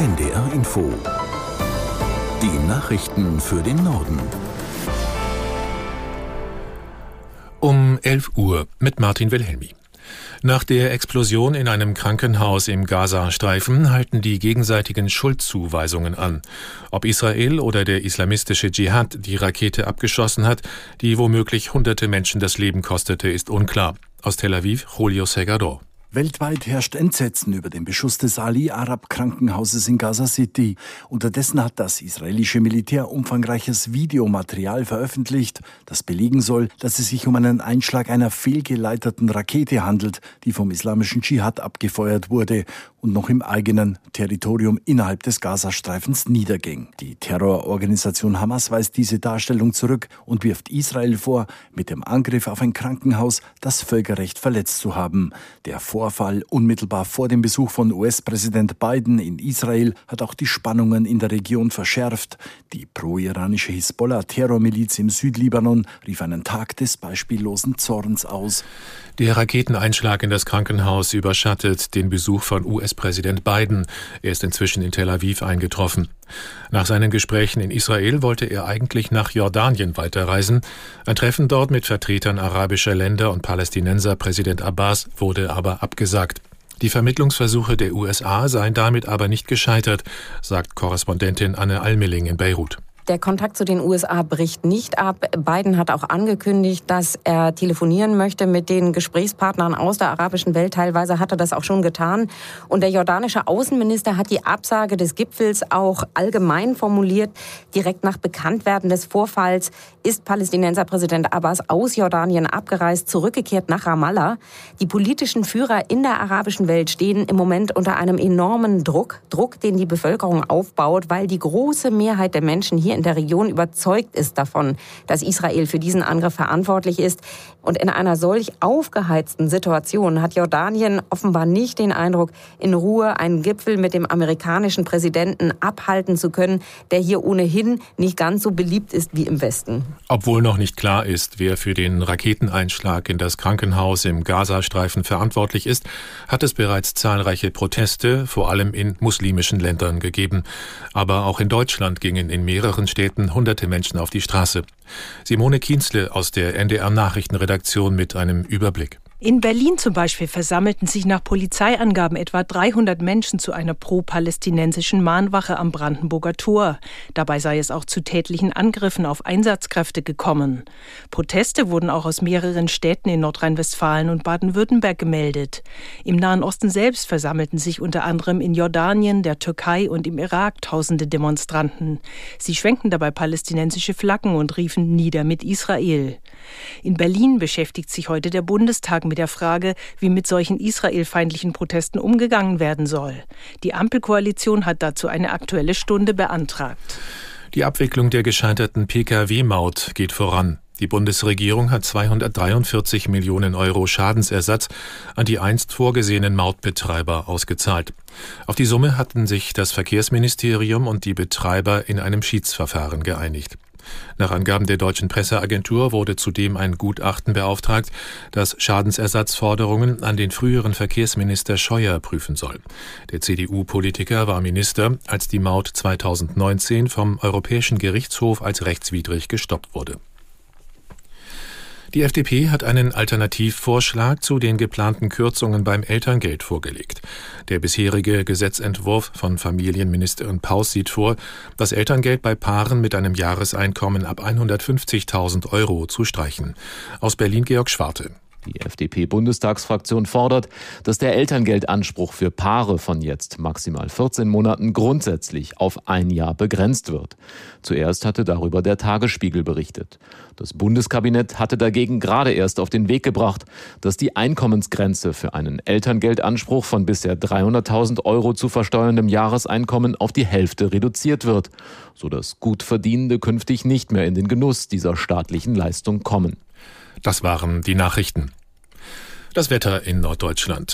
NDR Info. Die Nachrichten für den Norden. Um 11 Uhr mit Martin Wilhelmi. Nach der Explosion in einem Krankenhaus im Gazastreifen halten die gegenseitigen Schuldzuweisungen an. Ob Israel oder der islamistische Dschihad die Rakete abgeschossen hat, die womöglich hunderte Menschen das Leben kostete, ist unklar. Aus Tel Aviv, Julio Segador. Weltweit herrscht Entsetzen über den Beschuss des Ali Arab Krankenhauses in Gaza City. Unterdessen hat das israelische Militär umfangreiches Videomaterial veröffentlicht, das belegen soll, dass es sich um einen Einschlag einer fehlgeleiteten Rakete handelt, die vom islamischen Dschihad abgefeuert wurde und noch im eigenen Territorium innerhalb des Gazastreifens niederging. Die Terrororganisation Hamas weist diese Darstellung zurück und wirft Israel vor, mit dem Angriff auf ein Krankenhaus das Völkerrecht verletzt zu haben. Der Vorfall unmittelbar vor dem Besuch von US-Präsident Biden in Israel hat auch die Spannungen in der Region verschärft. Die pro-iranische Hisbollah-Terrormiliz im Südlibanon rief einen Tag des beispiellosen Zorns aus. Der Raketeneinschlag in das Krankenhaus überschattet den Besuch von US-Präsident Biden. Er ist inzwischen in Tel Aviv eingetroffen. Nach seinen Gesprächen in Israel wollte er eigentlich nach Jordanien weiterreisen. Ein Treffen dort mit Vertretern arabischer Länder und Palästinenser Präsident Abbas wurde aber abgesagt. Die Vermittlungsversuche der USA seien damit aber nicht gescheitert, sagt Korrespondentin Anne Almeling in Beirut. Der Kontakt zu den USA bricht nicht ab. Biden hat auch angekündigt, dass er telefonieren möchte mit den Gesprächspartnern aus der arabischen Welt. Teilweise hat er das auch schon getan. Und der jordanische Außenminister hat die Absage des Gipfels auch allgemein formuliert. Direkt nach Bekanntwerden des Vorfalls ist Palästinenser Präsident Abbas aus Jordanien abgereist, zurückgekehrt nach Ramallah. Die politischen Führer in der arabischen Welt stehen im Moment unter einem enormen Druck. Druck, den die Bevölkerung aufbaut, weil die große Mehrheit der Menschen hier hier in der Region überzeugt ist davon, dass Israel für diesen Angriff verantwortlich ist. Und in einer solch aufgeheizten Situation hat Jordanien offenbar nicht den Eindruck, in Ruhe einen Gipfel mit dem amerikanischen Präsidenten abhalten zu können, der hier ohnehin nicht ganz so beliebt ist wie im Westen. Obwohl noch nicht klar ist, wer für den Raketeneinschlag in das Krankenhaus im Gazastreifen verantwortlich ist, hat es bereits zahlreiche Proteste, vor allem in muslimischen Ländern, gegeben. Aber auch in Deutschland gingen in mehreren mehreren Städten hunderte Menschen auf die Straße. Simone Kienzle aus der NDR Nachrichtenredaktion mit einem Überblick. In Berlin zum Beispiel versammelten sich nach Polizeiangaben etwa 300 Menschen zu einer pro-palästinensischen Mahnwache am Brandenburger Tor. Dabei sei es auch zu tätlichen Angriffen auf Einsatzkräfte gekommen. Proteste wurden auch aus mehreren Städten in Nordrhein-Westfalen und Baden-Württemberg gemeldet. Im Nahen Osten selbst versammelten sich unter anderem in Jordanien, der Türkei und im Irak tausende Demonstranten. Sie schwenkten dabei palästinensische Flaggen und riefen Nieder mit Israel. In Berlin beschäftigt sich heute der Bundestag mit der Frage, wie mit solchen israelfeindlichen Protesten umgegangen werden soll. Die Ampelkoalition hat dazu eine aktuelle Stunde beantragt. Die Abwicklung der gescheiterten Pkw-Maut geht voran. Die Bundesregierung hat 243 Millionen Euro Schadensersatz an die einst vorgesehenen Mautbetreiber ausgezahlt. Auf die Summe hatten sich das Verkehrsministerium und die Betreiber in einem Schiedsverfahren geeinigt. Nach Angaben der deutschen Presseagentur wurde zudem ein Gutachten beauftragt, das Schadensersatzforderungen an den früheren Verkehrsminister Scheuer prüfen soll. Der CDU-Politiker war Minister, als die Maut 2019 vom Europäischen Gerichtshof als rechtswidrig gestoppt wurde. Die FDP hat einen Alternativvorschlag zu den geplanten Kürzungen beim Elterngeld vorgelegt. Der bisherige Gesetzentwurf von Familienministerin Paus sieht vor, das Elterngeld bei Paaren mit einem Jahreseinkommen ab 150.000 Euro zu streichen. Aus Berlin Georg Schwarte. Die FDP-Bundestagsfraktion fordert, dass der Elterngeldanspruch für Paare von jetzt maximal 14 Monaten grundsätzlich auf ein Jahr begrenzt wird. Zuerst hatte darüber der Tagesspiegel berichtet. Das Bundeskabinett hatte dagegen gerade erst auf den Weg gebracht, dass die Einkommensgrenze für einen Elterngeldanspruch von bisher 300.000 Euro zu versteuerndem Jahreseinkommen auf die Hälfte reduziert wird, sodass Gutverdienende künftig nicht mehr in den Genuss dieser staatlichen Leistung kommen. Das waren die Nachrichten. Das Wetter in Norddeutschland.